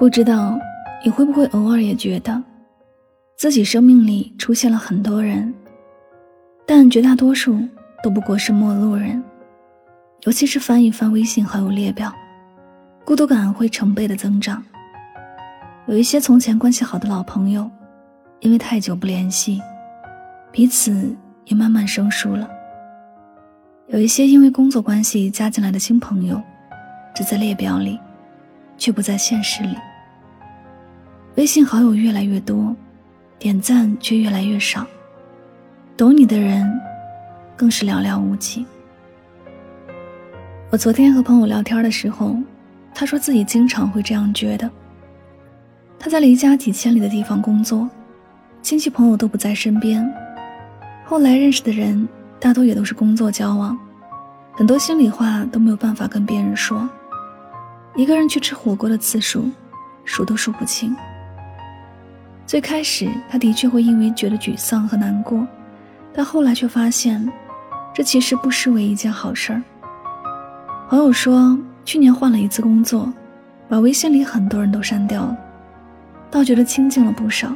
不知道你会不会偶尔也觉得，自己生命里出现了很多人，但绝大多数都不过是陌路人。尤其是翻一翻微信好友列表，孤独感会成倍的增长。有一些从前关系好的老朋友，因为太久不联系，彼此也慢慢生疏了。有一些因为工作关系加进来的新朋友，只在列表里，却不在现实里。微信好友越来越多，点赞却越来越少，懂你的人更是寥寥无几。我昨天和朋友聊天的时候，他说自己经常会这样觉得。他在离家几千里的地方工作，亲戚朋友都不在身边，后来认识的人大多也都是工作交往，很多心里话都没有办法跟别人说，一个人去吃火锅的次数数都数不清。最开始，他的确会因为觉得沮丧和难过，但后来却发现，这其实不失为一件好事儿。朋友说，去年换了一次工作，把微信里很多人都删掉了，倒觉得清静了不少。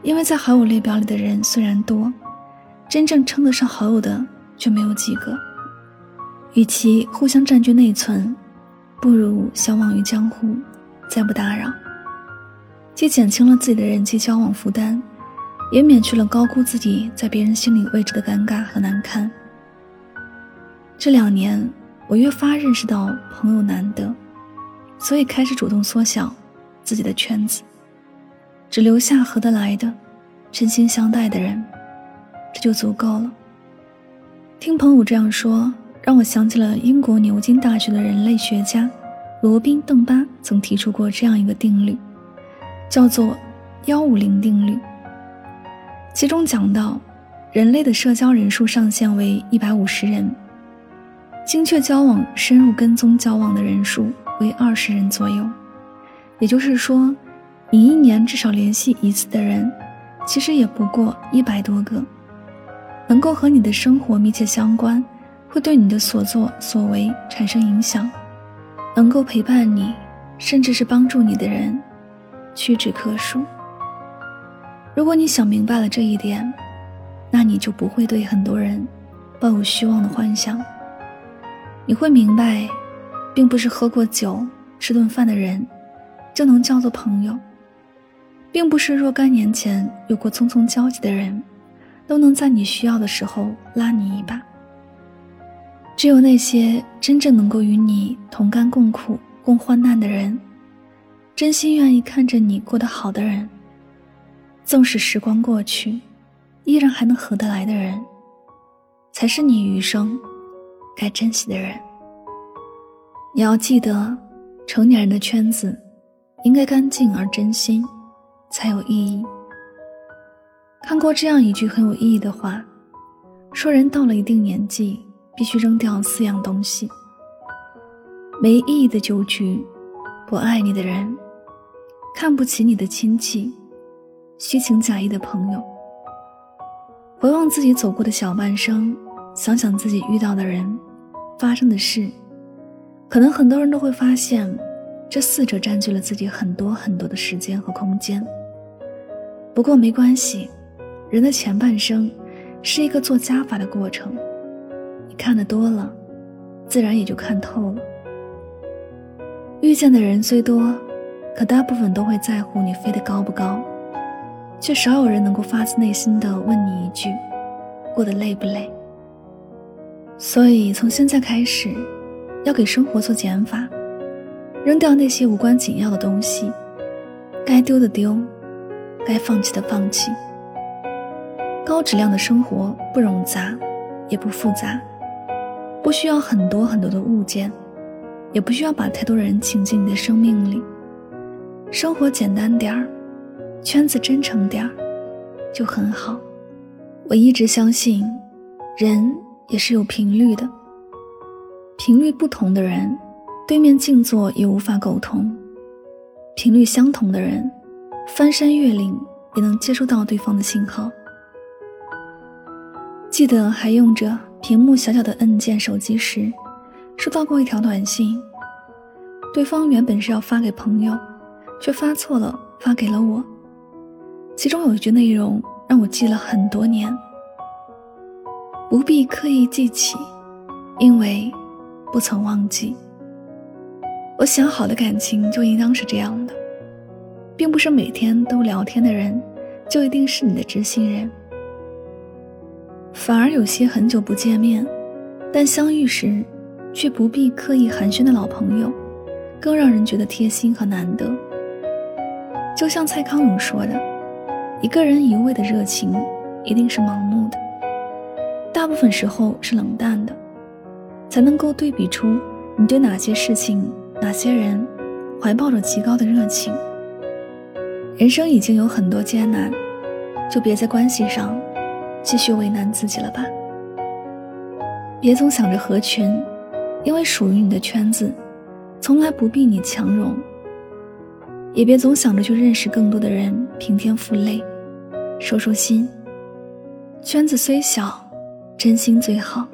因为在好友列表里的人虽然多，真正称得上好友的却没有几个。与其互相占据内存，不如相忘于江湖，再不打扰。既减轻了自己的人际交往负担，也免去了高估自己在别人心里位置的尴尬和难堪。这两年，我越发认识到朋友难得，所以开始主动缩小自己的圈子，只留下合得来的、真心相待的人，这就足够了。听朋友这样说，让我想起了英国牛津大学的人类学家罗宾·邓巴曾提出过这样一个定律。叫做幺五零定律，其中讲到，人类的社交人数上限为一百五十人，精确交往、深入跟踪交往的人数为二十人左右。也就是说，你一年至少联系一次的人，其实也不过一百多个。能够和你的生活密切相关，会对你的所作所为产生影响，能够陪伴你，甚至是帮助你的人。屈指可数。如果你想明白了这一点，那你就不会对很多人抱有虚妄的幻想。你会明白，并不是喝过酒、吃顿饭的人就能叫做朋友，并不是若干年前有过匆匆交集的人都能在你需要的时候拉你一把。只有那些真正能够与你同甘共苦、共患难的人。真心愿意看着你过得好的人，纵使时光过去，依然还能合得来的人，才是你余生该珍惜的人。你要记得，成年人的圈子应该干净而真心，才有意义。看过这样一句很有意义的话，说人到了一定年纪，必须扔掉四样东西：没意义的酒局，不爱你的人。看不起你的亲戚，虚情假意的朋友。回望自己走过的小半生，想想自己遇到的人，发生的事，可能很多人都会发现，这四者占据了自己很多很多的时间和空间。不过没关系，人的前半生是一个做加法的过程，你看得多了，自然也就看透了。遇见的人虽多。可大部分都会在乎你飞得高不高，却少有人能够发自内心的问你一句：过得累不累？所以从现在开始，要给生活做减法，扔掉那些无关紧要的东西，该丢的丢，该放弃的放弃，高质量的生活不冗杂，也不复杂，不需要很多很多的物件，也不需要把太多人请进你的生命里。生活简单点儿，圈子真诚点儿，就很好。我一直相信，人也是有频率的。频率不同的人，对面静坐也无法沟通；频率相同的人，翻山越岭也能接收到对方的信号。记得还用着屏幕小小的按键手机时，收到过一条短信，对方原本是要发给朋友。却发错了，发给了我。其中有一句内容让我记了很多年。不必刻意记起，因为不曾忘记。我想好的感情就应当是这样的，并不是每天都聊天的人就一定是你的知心人。反而有些很久不见面，但相遇时却不必刻意寒暄的老朋友，更让人觉得贴心和难得。就像蔡康永说的：“一个人一味的热情，一定是盲目的。大部分时候是冷淡的，才能够对比出你对哪些事情、哪些人怀抱着极高的热情。人生已经有很多艰难，就别在关系上继续为难自己了吧。别总想着合群，因为属于你的圈子，从来不必你强融。”也别总想着去认识更多的人，平添负累，收收心。圈子虽小，真心最好。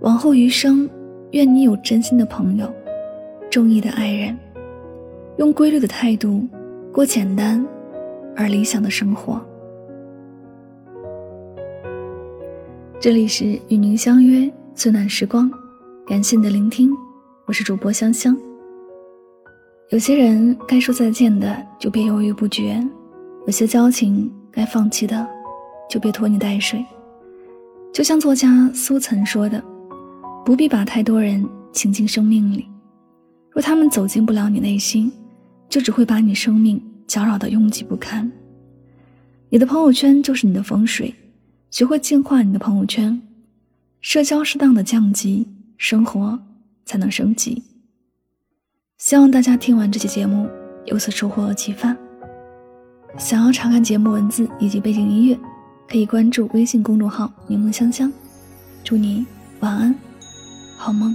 往后余生，愿你有真心的朋友，中意的爱人，用规律的态度过简单而理想的生活。这里是与您相约最暖时光，感谢你的聆听，我是主播香香。有些人该说再见的就别犹豫不决，有些交情该放弃的就别拖泥带水。就像作家苏岑说的：“不必把太多人请进生命里，若他们走进不了你内心，就只会把你生命搅扰得拥挤不堪。你的朋友圈就是你的风水，学会净化你的朋友圈，社交适当的降级，生活才能升级。”希望大家听完这期节目有所收获和启发。想要查看节目文字以及背景音乐，可以关注微信公众号“柠檬香香”。祝你晚安，好梦。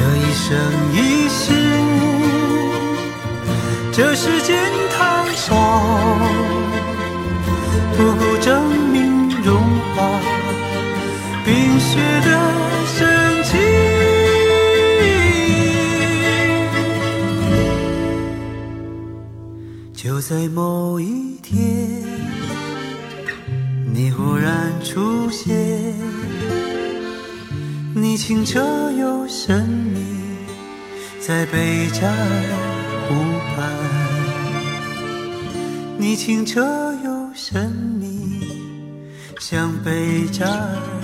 这一生一世这世间太少不够证明融化冰雪的深情。就在某一天你忽然出现。清澈又神秘，在贝加尔。湖畔，你清澈又神秘，像贝加尔湖。